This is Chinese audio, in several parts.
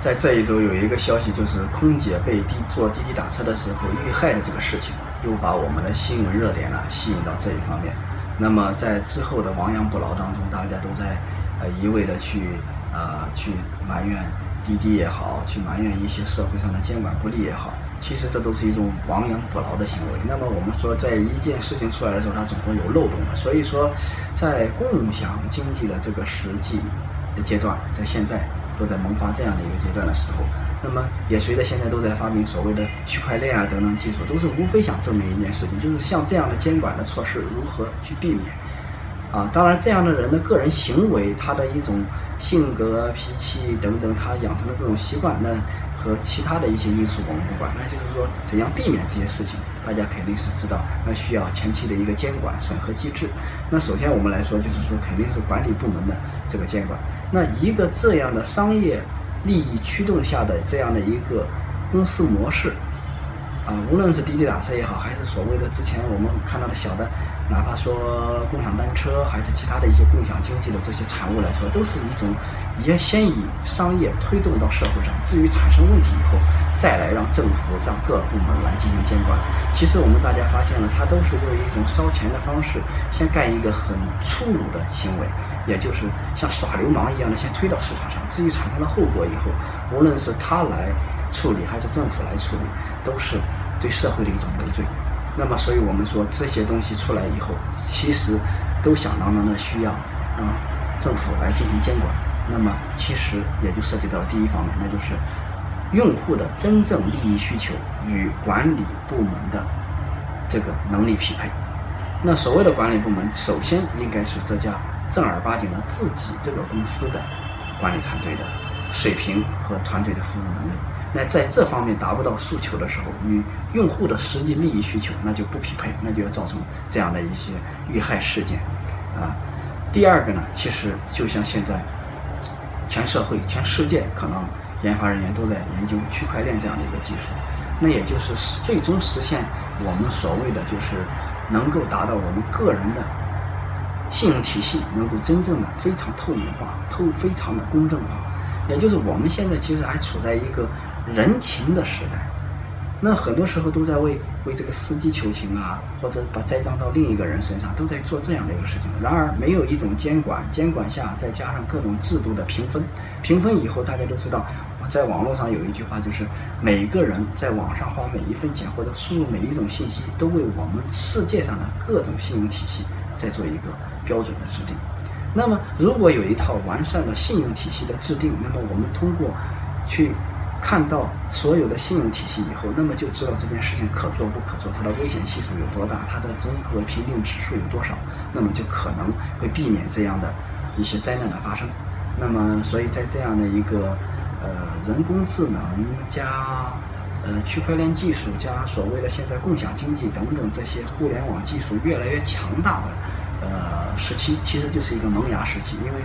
在这一周有一个消息，就是空姐被滴坐滴滴打车的时候遇害的这个事情，又把我们的新闻热点呢吸引到这一方面。那么在之后的亡羊补牢当中，大家都在呃一味的去呃去埋怨滴滴也好，去埋怨一些社会上的监管不力也好，其实这都是一种亡羊补牢的行为。那么我们说，在一件事情出来的时候，它总会有漏洞的。所以说，在共享经济的这个实际的阶段，在现在。都在萌发这样的一个阶段的时候，那么也随着现在都在发明所谓的区块链啊等等技术，都是无非想证明一件事情，就是像这样的监管的措施如何去避免。啊，当然这样的人的个人行为，他的一种性格、脾气等等，他养成的这种习惯，那和其他的一些因素我们不管，那就是说怎样避免这些事情，大家肯定是知道，那需要前期的一个监管审核机制。那首先我们来说，就是说肯定是管理部门的这个监管。那一个这样的商业利益驱动下的这样的一个公司模式。啊，无论是滴滴打车也好，还是所谓的之前我们看到的小的，哪怕说共享单车，还是其他的一些共享经济的这些产物来说，都是一种也先以商业推动到社会上，至于产生问题以后，再来让政府让各部门来进行监管。其实我们大家发现了，它都是用一种烧钱的方式，先干一个很粗鲁的行为，也就是像耍流氓一样的先推到市场上。至于产生了后果以后，无论是他来处理，还是政府来处理，都是。对社会的一种累赘，那么，所以我们说这些东西出来以后，其实都响当当的需要啊政府来进行监管。那么，其实也就涉及到了第一方面，那就是用户的真正利益需求与管理部门的这个能力匹配。那所谓的管理部门，首先应该是这家正儿八经的自己这个公司的管理团队的水平和团队的服务能力。那在这方面达不到诉求的时候，与用户的实际利益需求那就不匹配，那就要造成这样的一些遇害事件，啊。第二个呢，其实就像现在，全社会、全世界可能研发人员都在研究区块链这样的一个技术，那也就是最终实现我们所谓的就是能够达到我们个人的信用体系能够真正的非常透明化、透非常的公正化，也就是我们现在其实还处在一个。人情的时代，那很多时候都在为为这个司机求情啊，或者把栽赃到另一个人身上，都在做这样的一个事情。然而，没有一种监管，监管下再加上各种制度的评分，评分以后，大家都知道，在网络上有一句话，就是每个人在网上花每一分钱或者输入每一种信息，都为我们世界上的各种信用体系在做一个标准的制定。那么，如果有一套完善的信用体系的制定，那么我们通过去。看到所有的信用体系以后，那么就知道这件事情可做不可做，它的危险系数有多大，它的综合评定指数有多少，那么就可能会避免这样的一些灾难的发生。那么，所以在这样的一个呃人工智能加呃区块链技术加所谓的现在共享经济等等这些互联网技术越来越强大的呃时期，其实就是一个萌芽时期，因为。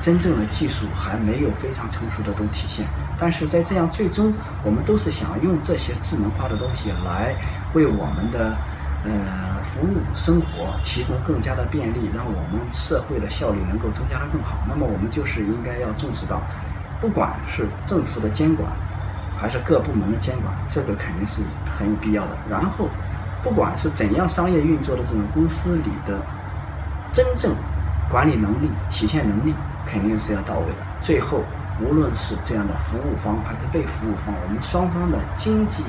真正的技术还没有非常成熟的都体现，但是在这样最终，我们都是想用这些智能化的东西来为我们的呃服务生活提供更加的便利，让我们社会的效率能够增加的更好。那么我们就是应该要重视到，不管是政府的监管，还是各部门的监管，这个肯定是很有必要的。然后，不管是怎样商业运作的这种公司里的真正管理能力、体现能力。肯定是要到位的。最后，无论是这样的服务方还是被服务方，我们双方的经济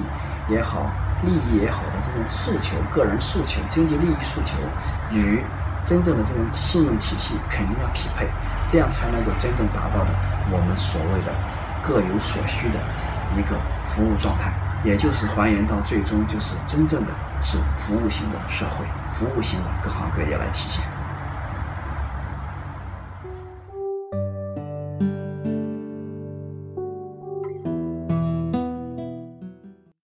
也好、利益也好的这种诉求、个人诉求、经济利益诉求，与真正的这种信用体系肯定要匹配，这样才能够真正达到的我们所谓的各有所需的一个服务状态，也就是还原到最终就是真正的是服务型的社会、服务型的各行各业来体现。